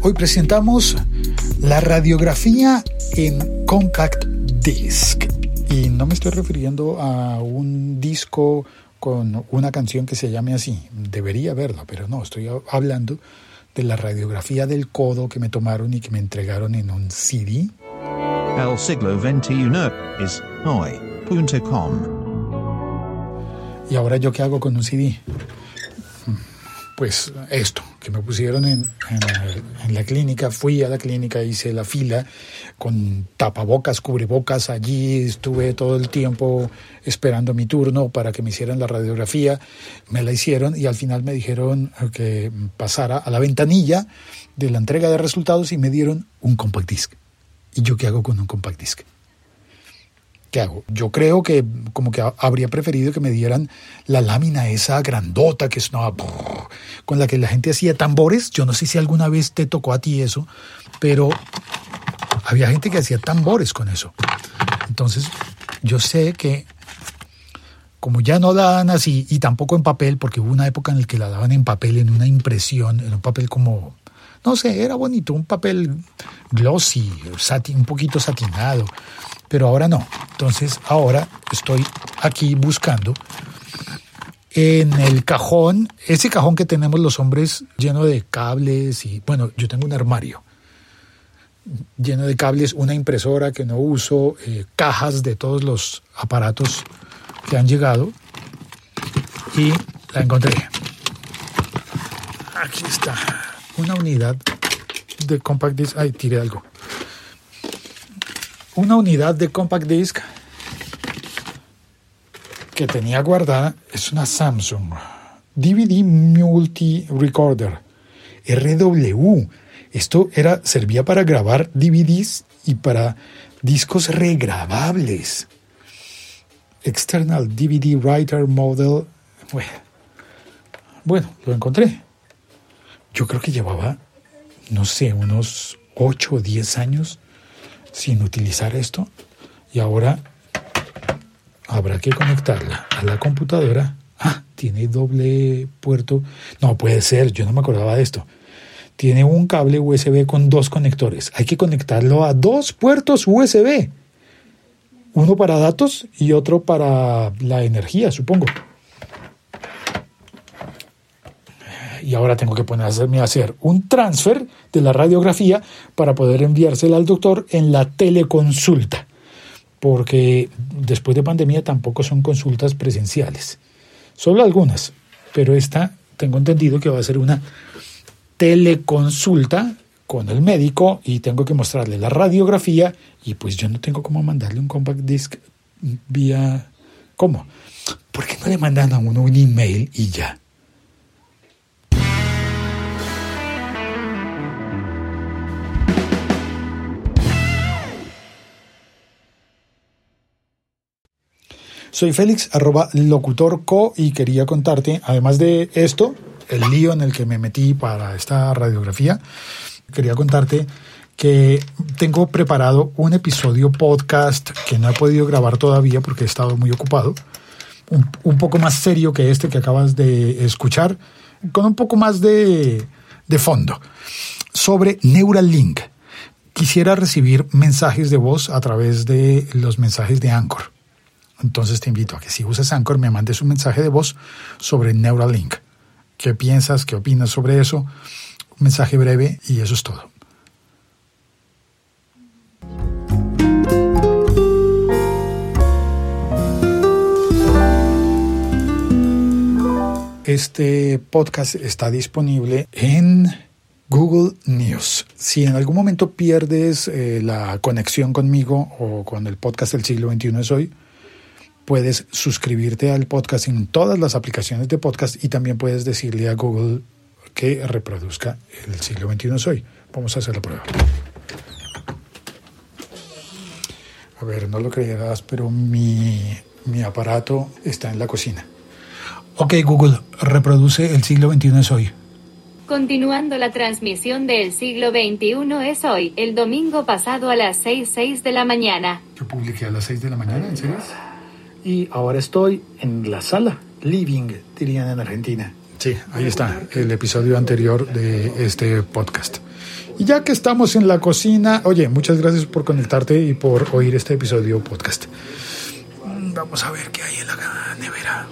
Hoy presentamos la radiografía en compact disc. Y no me estoy refiriendo a un disco con una canción que se llame así. Debería verla, pero no, estoy hablando de la radiografía del codo que me tomaron y que me entregaron en un CD. El siglo XXI es hoy.com. ¿Y ahora yo qué hago con un CD? Pues esto, que me pusieron en, en, la clínica, fui a la clínica, hice la fila con tapabocas, cubrebocas, allí estuve todo el tiempo esperando mi turno para que me hicieran la radiografía, me la hicieron y al final me dijeron que pasara a la ventanilla de la entrega de resultados y me dieron un compact disc. ¿Y yo qué hago con un compact disc? ¿Qué hago? Yo creo que como que habría preferido que me dieran la lámina esa grandota que sonaba con la que la gente hacía tambores. Yo no sé si alguna vez te tocó a ti eso, pero había gente que hacía tambores con eso. Entonces, yo sé que como ya no la dan así y tampoco en papel, porque hubo una época en la que la daban en papel, en una impresión, en un papel como, no sé, era bonito, un papel glossy, un poquito satinado pero ahora no. Entonces ahora estoy aquí buscando en el cajón, ese cajón que tenemos los hombres lleno de cables y bueno, yo tengo un armario lleno de cables, una impresora que no uso, eh, cajas de todos los aparatos que han llegado y la encontré. Aquí está, una unidad de compact disc. Ay, tiré algo una unidad de compact disc que tenía guardada es una Samsung DVD Multi Recorder RW. Esto era servía para grabar DVDs y para discos regrabables. External DVD Writer Model. Bueno, lo encontré. Yo creo que llevaba, no sé, unos 8 o 10 años sin utilizar esto y ahora habrá que conectarla a la computadora. Ah, tiene doble puerto. No puede ser, yo no me acordaba de esto. Tiene un cable USB con dos conectores. Hay que conectarlo a dos puertos USB. Uno para datos y otro para la energía, supongo. Y ahora tengo que ponerme a hacer un transfer de la radiografía para poder enviársela al doctor en la teleconsulta, porque después de pandemia tampoco son consultas presenciales, solo algunas, pero esta tengo entendido que va a ser una teleconsulta con el médico y tengo que mostrarle la radiografía y pues yo no tengo cómo mandarle un compact disc vía... ¿Cómo? ¿Por qué no le mandan a uno un email y ya? Soy Félix, arroba locutorco, y quería contarte, además de esto, el lío en el que me metí para esta radiografía, quería contarte que tengo preparado un episodio podcast que no he podido grabar todavía porque he estado muy ocupado, un, poco más serio que este que acabas de escuchar, con un poco más de, de fondo, sobre Neuralink. Quisiera recibir mensajes de voz a través de los mensajes de Anchor. Entonces te invito a que si usas Anchor me mandes un mensaje de voz sobre Neuralink. ¿Qué piensas? ¿Qué opinas sobre eso? Un mensaje breve y eso es todo. Este podcast está disponible en Google News. Si en algún momento pierdes eh, la conexión conmigo o con el podcast del siglo XXI es hoy, puedes suscribirte al podcast en todas las aplicaciones de podcast y también puedes decirle a Google que reproduzca el siglo XXI soy. Vamos a hacer la prueba. A ver, no lo creerás, pero mi, mi aparato está en la cocina. Ok, Google, reproduce el siglo XXI es hoy. Continuando la transmisión del siglo XXI es hoy, el domingo pasado a las 6, 6 de la mañana. Yo publiqué a las 6 de la mañana, ¿en serio? Y ahora estoy en la sala, living, dirían en Argentina. Sí, ahí está, el episodio anterior de este podcast. Y ya que estamos en la cocina, oye, muchas gracias por conectarte y por oír este episodio podcast. Vamos a ver qué hay en la nevera.